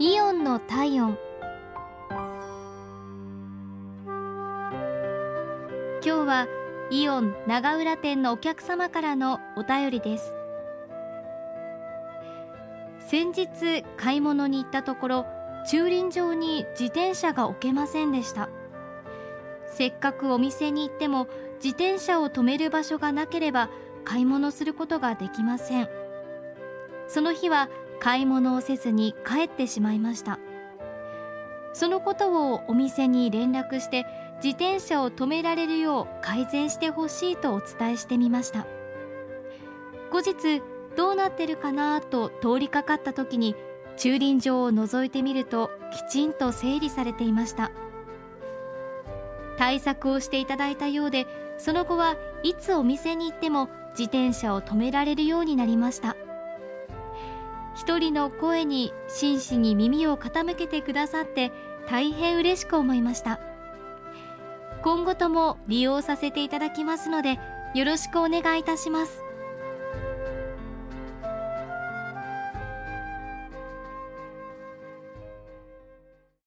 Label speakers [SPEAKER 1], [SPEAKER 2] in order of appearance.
[SPEAKER 1] イオンの体温。今日はイオン長浦店のお客様からのお便りです。先日買い物に行ったところ駐輪場に自転車が置けませんでした。せっかくお店に行っても自転車を止める場所がなければ買い物することができません。その日は買い物をせずに帰ってしまいました。そのことをお店に連絡して自転車を止められるよう改善してほしいとお伝えしてみました。後日どうなってるかなと通りかかった時に駐輪場を覗いてみるときちんと整理されていました。対策をしていただいたようでその後はいつお店に行っても自転車を止められるようになりました。一人の声に真摯に耳を傾けてくださって大変嬉しく思いました。今後とも利用させていただきますのでよろしくお願いいたします。